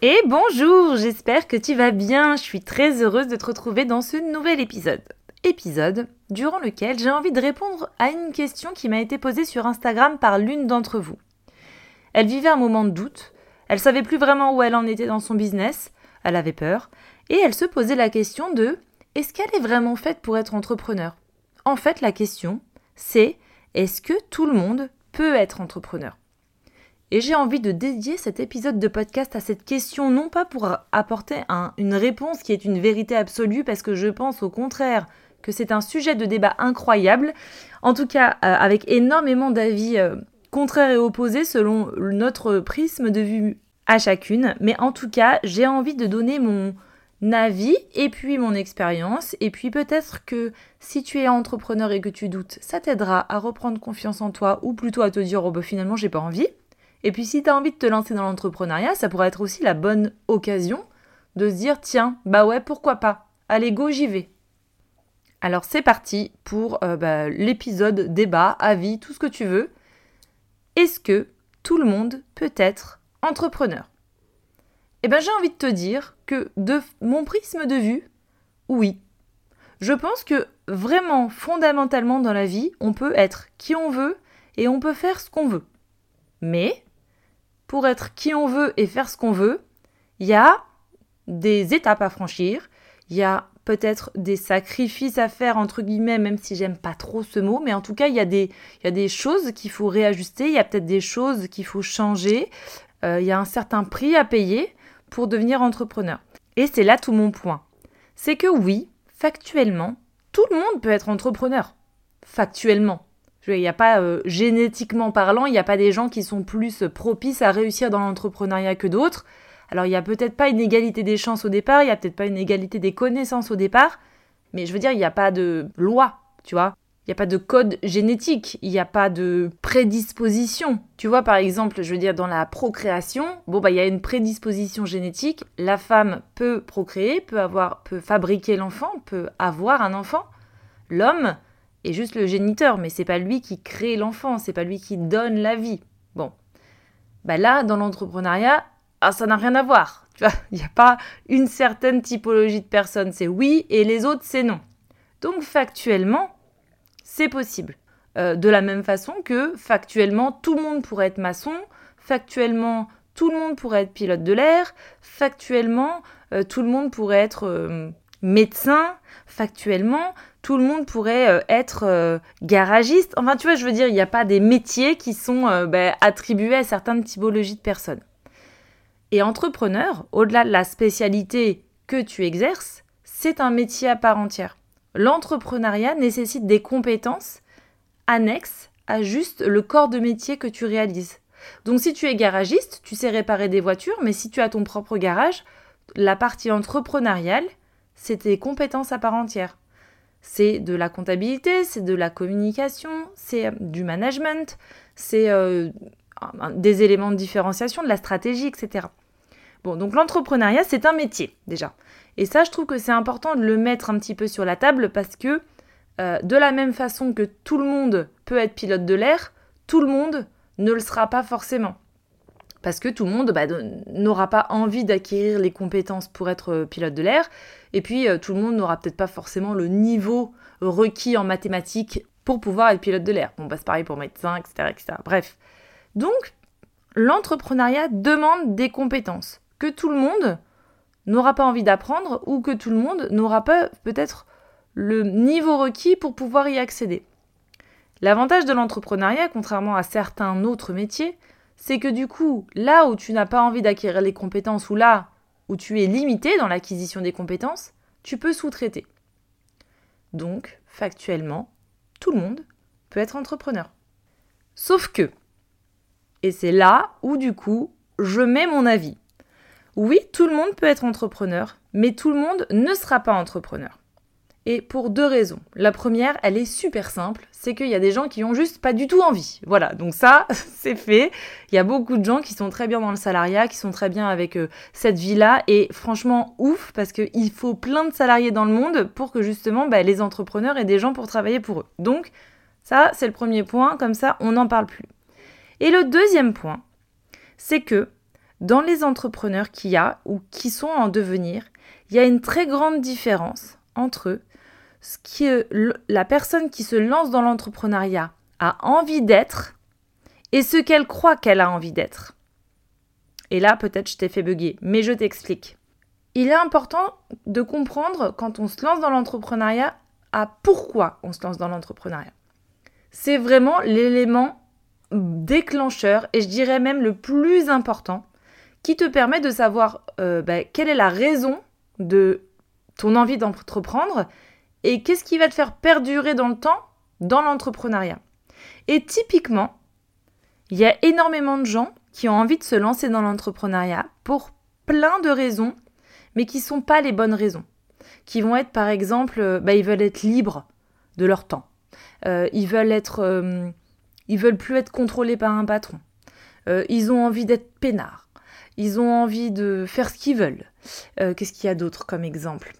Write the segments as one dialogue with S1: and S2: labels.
S1: Et bonjour, j'espère que tu vas bien. Je suis très heureuse de te retrouver dans ce nouvel épisode. Épisode durant lequel j'ai envie de répondre à une question qui m'a été posée sur Instagram par l'une d'entre vous. Elle vivait un moment de doute, elle savait plus vraiment où elle en était dans son business, elle avait peur, et elle se posait la question de est-ce qu'elle est vraiment faite pour être entrepreneur? En fait, la question, c'est est-ce que tout le monde peut être entrepreneur? Et j'ai envie de dédier cet épisode de podcast à cette question, non pas pour apporter une réponse qui est une vérité absolue, parce que je pense au contraire que c'est un sujet de débat incroyable, en tout cas euh, avec énormément d'avis euh, contraires et opposés selon notre prisme de vue à chacune, mais en tout cas j'ai envie de donner mon avis et puis mon expérience, et puis peut-être que si tu es entrepreneur et que tu doutes, ça t'aidera à reprendre confiance en toi, ou plutôt à te dire, oh bah finalement j'ai pas envie. Et puis si tu as envie de te lancer dans l'entrepreneuriat, ça pourrait être aussi la bonne occasion de se dire tiens, bah ouais, pourquoi pas Allez, go, j'y vais. Alors c'est parti pour euh, bah, l'épisode débat, avis, tout ce que tu veux. Est-ce que tout le monde peut être entrepreneur? Eh bien j'ai envie de te dire que de mon prisme de vue, oui. Je pense que vraiment, fondamentalement dans la vie, on peut être qui on veut et on peut faire ce qu'on veut. Mais pour être qui on veut et faire ce qu'on veut, il y a des étapes à franchir, il y a peut-être des sacrifices à faire, entre guillemets, même si j'aime pas trop ce mot, mais en tout cas, il y a des, il y a des choses qu'il faut réajuster, il y a peut-être des choses qu'il faut changer, euh, il y a un certain prix à payer pour devenir entrepreneur. Et c'est là tout mon point. C'est que oui, factuellement, tout le monde peut être entrepreneur. Factuellement. Il n'y a pas, euh, génétiquement parlant, il n'y a pas des gens qui sont plus propices à réussir dans l'entrepreneuriat que d'autres. Alors, il n'y a peut-être pas une égalité des chances au départ, il n'y a peut-être pas une égalité des connaissances au départ, mais je veux dire, il n'y a pas de loi, tu vois. Il n'y a pas de code génétique, il n'y a pas de prédisposition. Tu vois, par exemple, je veux dire, dans la procréation, bon, bah, il y a une prédisposition génétique. La femme peut procréer, peut avoir, peut fabriquer l'enfant, peut avoir un enfant. L'homme, est juste le géniteur, mais c'est pas lui qui crée l'enfant, c'est pas lui qui donne la vie. Bon. Bah là, dans l'entrepreneuriat, ah, ça n'a rien à voir. Tu vois, il n'y a pas une certaine typologie de personnes, c'est oui, et les autres, c'est non. Donc factuellement, c'est possible. Euh, de la même façon que factuellement, tout le monde pourrait être maçon, factuellement, tout le monde pourrait être pilote de l'air, factuellement, euh, tout le monde pourrait être euh, médecin, factuellement, tout le monde pourrait euh, être euh, garagiste. Enfin, tu vois, je veux dire, il n'y a pas des métiers qui sont euh, ben, attribués à certaines typologies de personnes. Et entrepreneur, au-delà de la spécialité que tu exerces, c'est un métier à part entière. L'entrepreneuriat nécessite des compétences annexes à juste le corps de métier que tu réalises. Donc si tu es garagiste, tu sais réparer des voitures, mais si tu as ton propre garage, la partie entrepreneuriale, c'est tes compétences à part entière. C'est de la comptabilité, c'est de la communication, c'est euh, du management, c'est euh, des éléments de différenciation, de la stratégie, etc. Bon, donc l'entrepreneuriat, c'est un métier déjà. Et ça, je trouve que c'est important de le mettre un petit peu sur la table parce que euh, de la même façon que tout le monde peut être pilote de l'air, tout le monde ne le sera pas forcément parce que tout le monde bah, n'aura pas envie d'acquérir les compétences pour être euh, pilote de l'air, et puis euh, tout le monde n'aura peut-être pas forcément le niveau requis en mathématiques pour pouvoir être pilote de l'air. Bon, bah, c'est pareil pour médecin, etc., etc. Bref. Donc, l'entrepreneuriat demande des compétences. que tout le monde n'aura pas envie d'apprendre ou que tout le monde n'aura pas peut-être le niveau requis pour pouvoir y accéder. L'avantage de l'entrepreneuriat, contrairement à certains autres métiers, c'est que du coup, là où tu n'as pas envie d'acquérir les compétences ou là où tu es limité dans l'acquisition des compétences, tu peux sous-traiter. Donc, factuellement, tout le monde peut être entrepreneur. Sauf que, et c'est là où du coup, je mets mon avis. Oui, tout le monde peut être entrepreneur, mais tout le monde ne sera pas entrepreneur. Et pour deux raisons. La première, elle est super simple, c'est qu'il y a des gens qui ont juste pas du tout envie. Voilà, donc ça, c'est fait. Il y a beaucoup de gens qui sont très bien dans le salariat, qui sont très bien avec euh, cette vie-là, et franchement, ouf, parce qu'il faut plein de salariés dans le monde pour que justement bah, les entrepreneurs aient des gens pour travailler pour eux. Donc, ça, c'est le premier point, comme ça, on n'en parle plus. Et le deuxième point, c'est que dans les entrepreneurs qu'il y a ou qui sont en devenir, il y a une très grande différence entre eux ce que la personne qui se lance dans l'entrepreneuriat a envie d'être et ce qu'elle croit qu'elle a envie d'être. Et là, peut-être je t'ai fait bugger, mais je t'explique. Il est important de comprendre quand on se lance dans l'entrepreneuriat à pourquoi on se lance dans l'entrepreneuriat. C'est vraiment l'élément déclencheur et je dirais même le plus important qui te permet de savoir euh, bah, quelle est la raison de ton envie d'entreprendre et qu'est-ce qui va te faire perdurer dans le temps dans l'entrepreneuriat? Et typiquement, il y a énormément de gens qui ont envie de se lancer dans l'entrepreneuriat pour plein de raisons, mais qui ne sont pas les bonnes raisons. Qui vont être par exemple, euh, bah, ils veulent être libres de leur temps. Euh, ils veulent être, euh, ils veulent plus être contrôlés par un patron. ils ont envie d'être peinards. Ils ont envie de faire ce qu'ils veulent. Qu'est-ce qu'il y a d'autre comme exemple?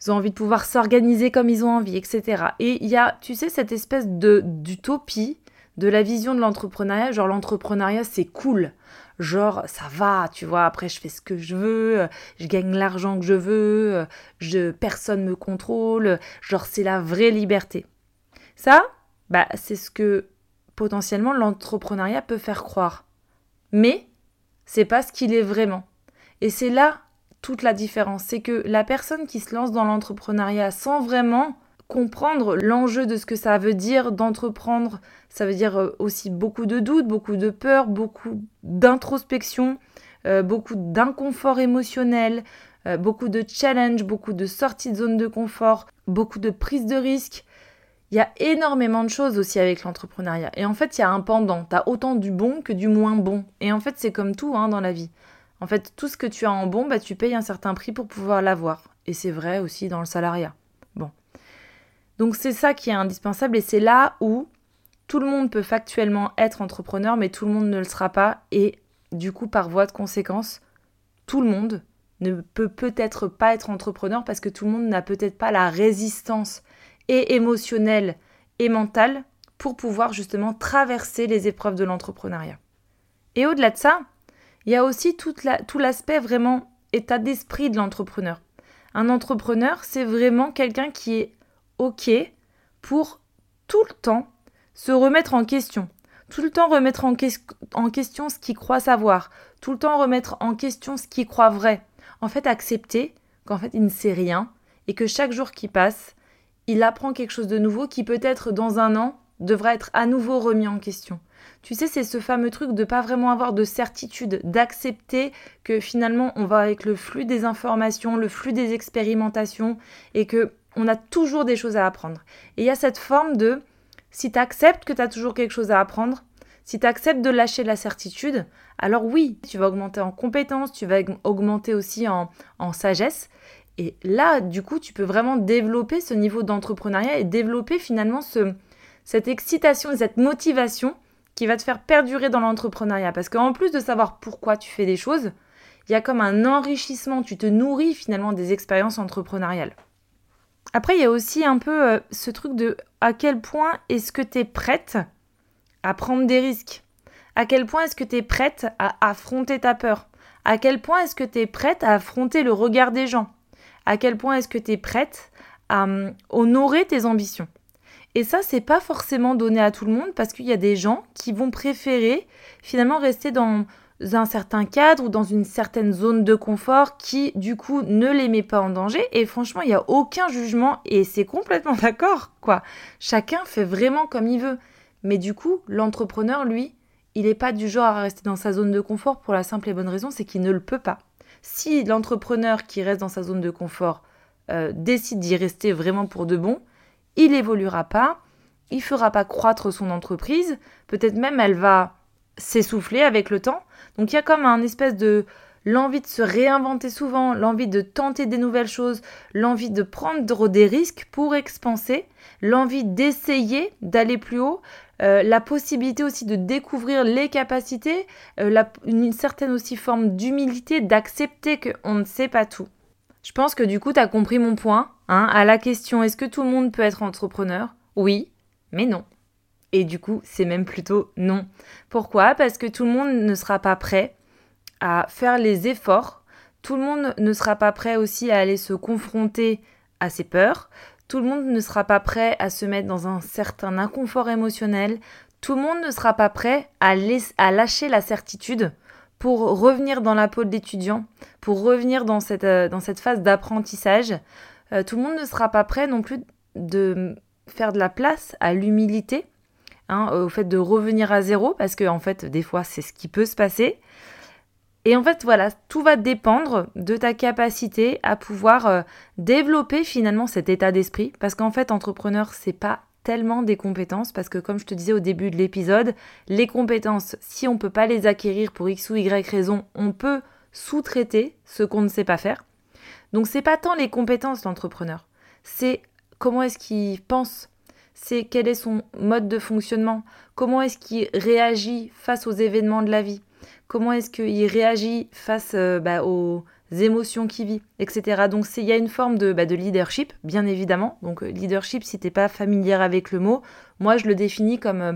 S1: Ils ont envie de pouvoir s'organiser comme ils ont envie, etc. Et il y a, tu sais, cette espèce de d'utopie de la vision de l'entrepreneuriat, genre l'entrepreneuriat c'est cool, genre ça va, tu vois, après je fais ce que je veux, je gagne l'argent que je veux, je personne me contrôle, genre c'est la vraie liberté. Ça, bah c'est ce que potentiellement l'entrepreneuriat peut faire croire. Mais c'est pas ce qu'il est vraiment. Et c'est là toute la différence. C'est que la personne qui se lance dans l'entrepreneuriat sans vraiment comprendre l'enjeu de ce que ça veut dire d'entreprendre, ça veut dire euh, aussi beaucoup de doutes, beaucoup de peur, beaucoup d'introspection, euh, beaucoup d'inconfort émotionnel, euh, beaucoup de challenge, beaucoup de sorties de zone de confort, beaucoup de prise de risque. Il y a énormément de choses aussi avec l'entrepreneuriat. Et en fait, il y a un pendant. Tu as autant du bon que du moins bon. Et en fait, c'est comme tout hein, dans la vie. En fait, tout ce que tu as en bon, bah, tu payes un certain prix pour pouvoir l'avoir. Et c'est vrai aussi dans le salariat. Bon. Donc c'est ça qui est indispensable et c'est là où tout le monde peut factuellement être entrepreneur, mais tout le monde ne le sera pas. Et du coup, par voie de conséquence, tout le monde ne peut peut-être pas être entrepreneur parce que tout le monde n'a peut-être pas la résistance et émotionnelle et mentale pour pouvoir justement traverser les épreuves de l'entrepreneuriat. Et au-delà de ça, il y a aussi tout l'aspect vraiment état d'esprit de l'entrepreneur. Un entrepreneur, c'est vraiment quelqu'un qui est OK pour tout le temps se remettre en question, tout le temps remettre en, en question ce qu'il croit savoir, tout le temps remettre en question ce qu'il croit vrai. En fait, accepter qu'en fait, il ne sait rien et que chaque jour qui passe, il apprend quelque chose de nouveau qui peut-être dans un an devra être à nouveau remis en question. Tu sais, c'est ce fameux truc de pas vraiment avoir de certitude, d'accepter que finalement on va avec le flux des informations, le flux des expérimentations et que on a toujours des choses à apprendre. Et il y a cette forme de si tu acceptes que tu as toujours quelque chose à apprendre, si tu acceptes de lâcher la certitude, alors oui, tu vas augmenter en compétences, tu vas augmenter aussi en, en sagesse. Et là, du coup, tu peux vraiment développer ce niveau d'entrepreneuriat et développer finalement ce, cette excitation et cette motivation qui va te faire perdurer dans l'entrepreneuriat. Parce qu'en plus de savoir pourquoi tu fais des choses, il y a comme un enrichissement, tu te nourris finalement des expériences entrepreneuriales. Après, il y a aussi un peu euh, ce truc de à quel point est-ce que tu es prête à prendre des risques? À quel point est-ce que tu es prête à affronter ta peur? À quel point est-ce que tu es prête à affronter le regard des gens? À quel point est-ce que tu es prête à hum, honorer tes ambitions? Et ça, c'est pas forcément donné à tout le monde parce qu'il y a des gens qui vont préférer finalement rester dans, un certain cadre ou dans une certaine zone de confort qui du coup ne les met pas en danger et franchement il n'y a aucun jugement et c'est complètement d'accord quoi. Chacun fait vraiment comme il veut. Mais du coup l'entrepreneur lui il n'est pas du genre à rester dans sa zone de confort pour la simple et bonne raison c'est qu'il ne le peut pas. Si l'entrepreneur qui reste dans sa zone de confort euh, décide d'y rester vraiment pour de bon, il évoluera pas, il fera pas croître son entreprise, peut-être même elle va s'essouffler avec le temps. Donc il y a comme un espèce de l'envie de se réinventer souvent, l'envie de tenter des nouvelles choses, l'envie de prendre des risques pour expanser, l'envie d'essayer d'aller plus haut, euh, la possibilité aussi de découvrir les capacités, euh, une certaine aussi forme d'humilité, d'accepter qu'on ne sait pas tout. Je pense que du coup, tu as compris mon point. Hein, à la question est-ce que tout le monde peut être entrepreneur? Oui, mais non. Et du coup, c'est même plutôt non. Pourquoi? Parce que tout le monde ne sera pas prêt à faire les efforts. Tout le monde ne sera pas prêt aussi à aller se confronter à ses peurs. Tout le monde ne sera pas prêt à se mettre dans un certain inconfort émotionnel. Tout le monde ne sera pas prêt à, à lâcher la certitude pour revenir dans la peau de l'étudiant, pour revenir dans cette, euh, dans cette phase d'apprentissage. Euh, tout le monde ne sera pas prêt non plus de faire de la place à l'humilité, hein, au fait de revenir à zéro, parce que en fait, des fois, c'est ce qui peut se passer. Et en fait, voilà, tout va dépendre de ta capacité à pouvoir euh, développer finalement cet état d'esprit, parce qu'en fait, entrepreneur, c'est pas tellement des compétences, parce que comme je te disais au début de l'épisode, les compétences, si on ne peut pas les acquérir pour X ou Y raison, on peut sous-traiter ce qu'on ne sait pas faire. Donc c'est pas tant les compétences l'entrepreneur, c'est comment est-ce qu'il pense, c'est quel est son mode de fonctionnement, comment est-ce qu'il réagit face aux événements de la vie, comment est-ce qu'il réagit face euh, bah, aux émotions qu'il vit, etc. Donc il y a une forme de, bah, de, leadership, bien évidemment. Donc euh, leadership, si t'es pas familière avec le mot, moi je le définis comme euh,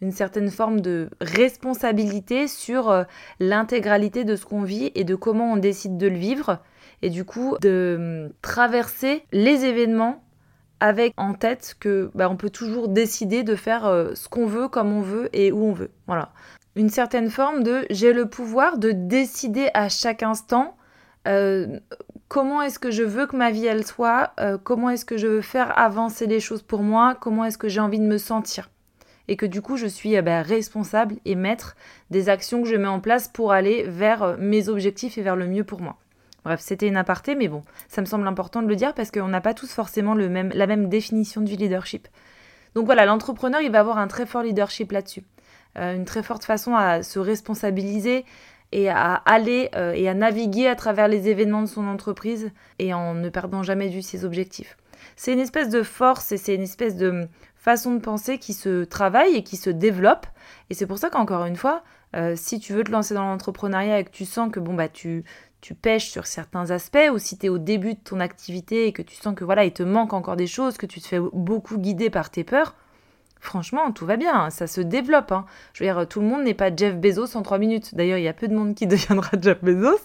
S1: une certaine forme de responsabilité sur l'intégralité de ce qu'on vit et de comment on décide de le vivre. Et du coup, de traverser les événements avec en tête que bah, on peut toujours décider de faire euh, ce qu'on veut, comme on veut et où on veut. Voilà. Une certaine forme de j'ai le pouvoir de décider à chaque instant euh, comment est-ce que je veux que ma vie elle soit, euh, comment est-ce que je veux faire avancer les choses pour moi, comment est-ce que j'ai envie de me sentir. Et que du coup je suis bah, responsable et maître des actions que je mets en place pour aller vers mes objectifs et vers le mieux pour moi. Bref, c'était une aparté, mais bon, ça me semble important de le dire parce qu'on n'a pas tous forcément le même, la même définition du leadership. Donc voilà, l'entrepreneur, il va avoir un très fort leadership là-dessus. Euh, une très forte façon à se responsabiliser et à aller euh, et à naviguer à travers les événements de son entreprise et en ne perdant jamais de vue ses objectifs. C'est une espèce de force et c'est une espèce de façon de penser qui se travaille et qui se développe. Et c'est pour ça qu'encore une fois, euh, si tu veux te lancer dans l'entrepreneuriat et que tu sens que bon bah tu, tu pêches sur certains aspects ou si tu es au début de ton activité et que tu sens que voilà, il te manque encore des choses, que tu te fais beaucoup guider par tes peurs, franchement, tout va bien, ça se développe. Hein. Je veux dire, tout le monde n'est pas Jeff Bezos en trois minutes. D'ailleurs, il y a peu de monde qui deviendra Jeff Bezos.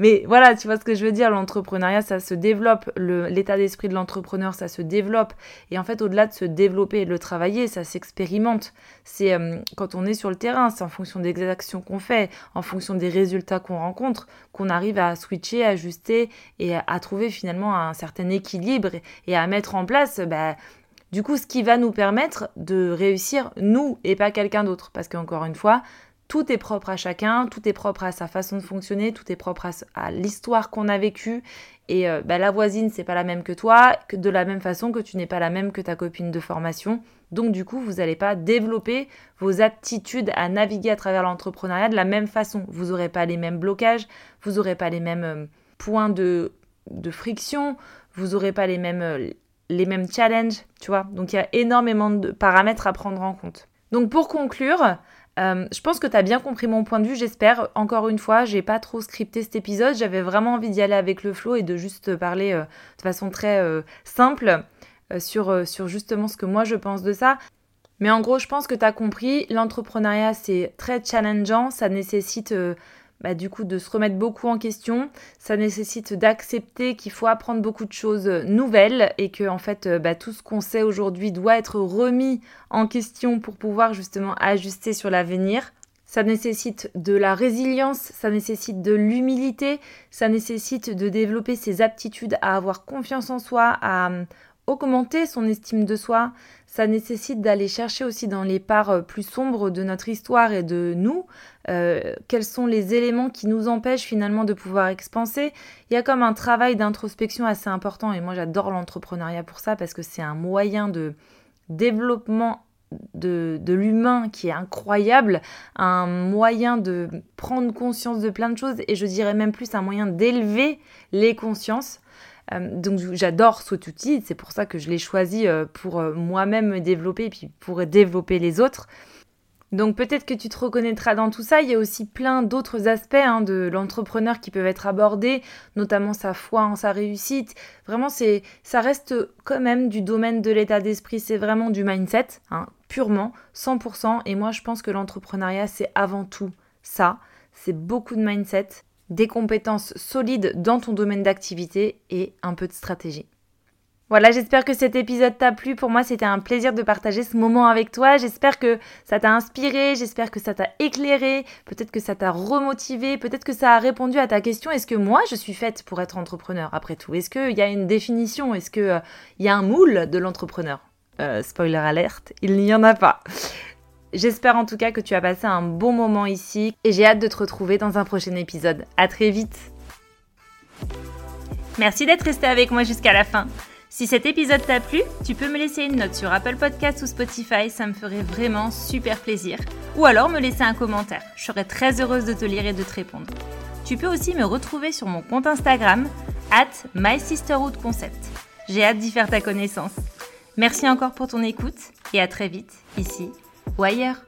S1: Mais voilà, tu vois ce que je veux dire, l'entrepreneuriat, ça se développe, l'état d'esprit de l'entrepreneur, ça se développe. Et en fait, au-delà de se développer et de le travailler, ça s'expérimente. C'est euh, quand on est sur le terrain, c'est en fonction des actions qu'on fait, en fonction des résultats qu'on rencontre, qu'on arrive à switcher, ajuster et à, trouver finalement un certain équilibre et, à mettre en place... Bah, du coup, ce qui va nous permettre de réussir nous et pas quelqu'un d'autre. Parce qu'encore une fois, tout est propre à chacun, tout est propre à sa façon de fonctionner, tout est propre à, l'histoire qu'on a vécue. Et euh, bah, la voisine, c'est pas la même que toi, que de la même façon que tu n'es pas la même que ta copine de formation. Donc du coup, vous n'allez pas développer vos aptitudes à naviguer à travers l'entrepreneuriat de la même façon. Vous n'aurez pas les mêmes blocages, vous n'aurez pas les mêmes euh, points de, de friction, vous n'aurez pas les mêmes, euh, les mêmes challenges, tu vois. Donc il y a énormément de paramètres à prendre en compte. Donc pour conclure, euh, je pense que tu as bien compris mon point de vue, j'espère. Encore une fois, j'ai pas trop scripté cet épisode, j'avais vraiment envie d'y aller avec le flow et de juste parler euh, de façon très euh, simple sur, sur justement ce que moi je pense de ça. Mais en gros, je pense que tu as compris, l'entrepreneuriat c'est très challengeant, ça nécessite bah, du coup de se remettre beaucoup en question. Ça nécessite d'accepter qu'il faut apprendre beaucoup de choses nouvelles et que en fait euh, bah, tout ce qu'on sait aujourd'hui doit être remis en question pour pouvoir justement ajuster sur l'avenir. ça nécessite de la résilience, ça nécessite de l'humilité, ça nécessite de développer ses aptitudes à avoir confiance en soi, à augmenter son estime de soi. Ça nécessite d'aller chercher aussi dans les parts euh, plus sombres de notre histoire et de nous, euh, quels sont les éléments qui nous empêchent finalement de pouvoir expanser? Il y a comme un travail d'introspection assez important et moi j'adore l'entrepreneuriat pour ça parce que c'est un moyen de développement de, de l'humain qui est incroyable, un moyen de prendre conscience de plein de choses et je dirais même plus un moyen d'élever les consciences. Euh, donc j'adore cet outil, c'est pour ça que je l'ai choisi euh, pour euh, moi-même me développer et puis pour développer les autres. Donc peut-être que tu te reconnaîtras dans tout ça. Il y a aussi plein d'autres aspects hein, de l'entrepreneur qui peuvent être abordés, notamment sa foi en sa réussite. Vraiment, c'est, ça reste quand même du domaine de l'état d'esprit. C'est vraiment du mindset, hein, purement, 100%. Et moi, je pense que l'entrepreneuriat, c'est avant tout ça. C'est beaucoup de mindset, des compétences solides dans ton domaine d'activité et un peu de stratégie. Voilà, j'espère que cet épisode t'a plu. Pour moi, c'était un plaisir de partager ce moment avec toi. J'espère que ça t'a inspiré, j'espère que ça t'a éclairé, peut-être que ça t'a remotivé, peut-être que ça a répondu à ta question. Est-ce que moi, je suis faite pour être entrepreneur après tout? Est-ce qu'il y a une définition? Est-ce qu'il euh, y a un moule de l'entrepreneur? Euh, Spoiler alerte, il n'y en a pas. J'espère en tout cas que tu as passé un bon moment ici et j'ai hâte de te retrouver dans un prochain épisode. À très vite Merci d'être resté avec moi jusqu'à la fin. Si cet épisode t'a plu, tu peux me laisser une note sur Apple Podcast ou Spotify, ça me ferait vraiment super plaisir. Ou alors me laisser un commentaire, je serais très heureuse de te lire et de te répondre. Tu peux aussi me retrouver sur mon compte Instagram, at MySisterhoodConcept. J'ai hâte d'y faire ta connaissance. Merci encore pour ton écoute et à très vite, ici ou ailleurs.